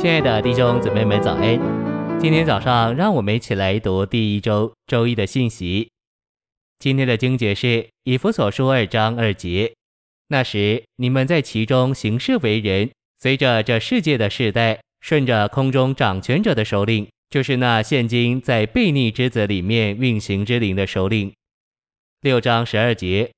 亲爱的弟兄姊妹们，早安！今天早上，让我们一起来读第一周周一的信息。今天的经节是以弗所书二章二节。那时你们在其中行事为人，随着这世界的世代，顺着空中掌权者的首领，就是那现今在悖逆之子里面运行之灵的首领。六章十二节，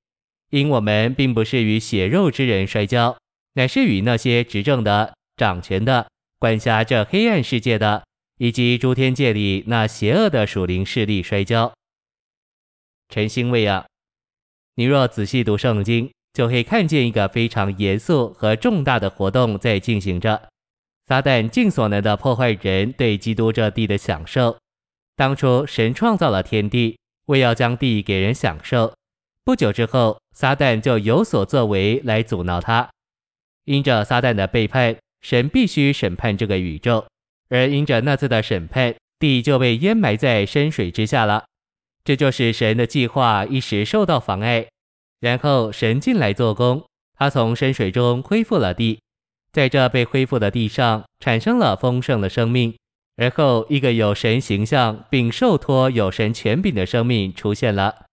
因我们并不是与血肉之人摔跤。乃是与那些执政的、掌权的、管辖这黑暗世界的，以及诸天界里那邪恶的属灵势力摔跤。晨星喂养，你若仔细读圣经，就会看见一个非常严肃和重大的活动在进行着。撒旦尽所能的破坏人对基督这地的享受。当初神创造了天地，为要将地给人享受。不久之后，撒旦就有所作为来阻挠他。因着撒旦的背叛，神必须审判这个宇宙，而因着那次的审判，地就被淹埋在深水之下了。这就是神的计划一时受到妨碍，然后神进来做工，他从深水中恢复了地，在这被恢复的地上产生了丰盛的生命，而后一个有神形象并受托有神权柄的生命出现了。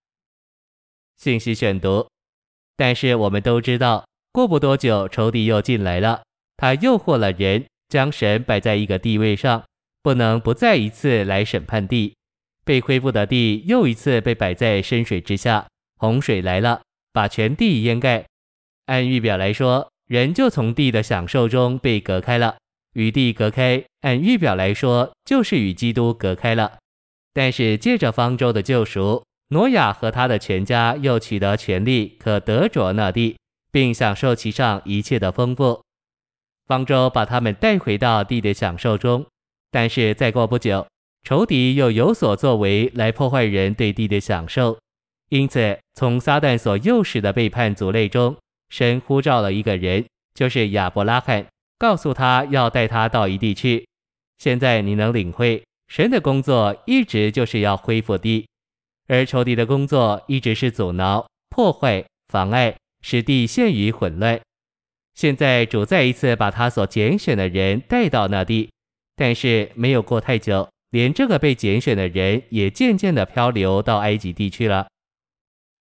信息选读，但是我们都知道。过不多久，仇敌又进来了。他诱惑了人，将神摆在一个地位上，不能不再一次来审判地。被恢复的地又一次被摆在深水之下，洪水来了，把全地淹盖。按预表来说，人就从地的享受中被隔开了。与地隔开，按预表来说，就是与基督隔开了。但是借着方舟的救赎，挪亚和他的全家又取得权利，可得着那地。并享受其上一切的丰富，方舟把他们带回到地的享受中。但是再过不久，仇敌又有所作为来破坏人对地的享受。因此，从撒旦所诱使的背叛族类中，神呼召了一个人，就是亚伯拉罕，告诉他要带他到一地去。现在你能领会，神的工作一直就是要恢复地，而仇敌的工作一直是阻挠、破坏、妨碍。使地陷于混乱。现在主再一次把他所拣选的人带到那地，但是没有过太久，连这个被拣选的人也渐渐地漂流到埃及地去了。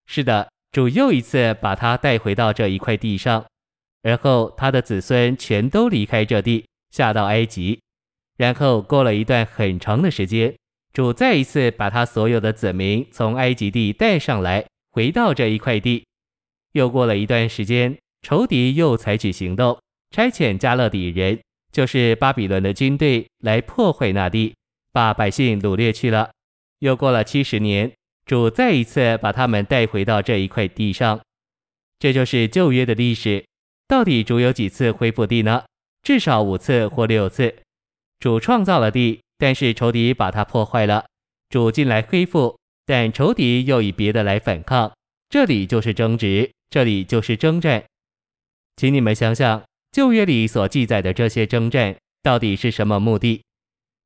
是的，主又一次把他带回到这一块地上，而后他的子孙全都离开这地，下到埃及。然后过了一段很长的时间，主再一次把他所有的子民从埃及地带上来，回到这一块地。又过了一段时间，仇敌又采取行动，差遣加勒底人，就是巴比伦的军队来破坏那地，把百姓掳掠去了。又过了七十年，主再一次把他们带回到这一块地上。这就是旧约的历史。到底主有几次恢复地呢？至少五次或六次。主创造了地，但是仇敌把它破坏了。主进来恢复，但仇敌又以别的来反抗。这里就是争执。这里就是征战，请你们想想旧约里所记载的这些征战到底是什么目的？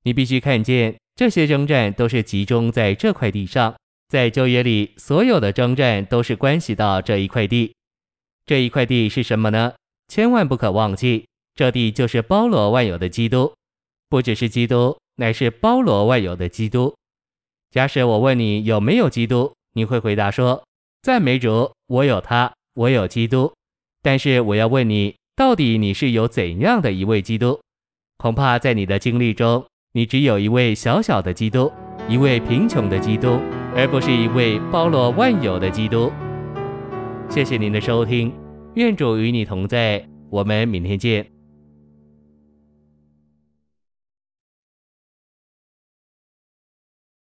你必须看见这些征战都是集中在这块地上，在旧约里所有的征战都是关系到这一块地。这一块地是什么呢？千万不可忘记，这地就是包罗万有的基督，不只是基督，乃是包罗万有的基督。假使我问你有没有基督，你会回答说。赞美主，我有他，我有基督。但是我要问你，到底你是有怎样的一位基督？恐怕在你的经历中，你只有一位小小的基督，一位贫穷的基督，而不是一位包罗万有的基督。谢谢您的收听，愿主与你同在，我们明天见。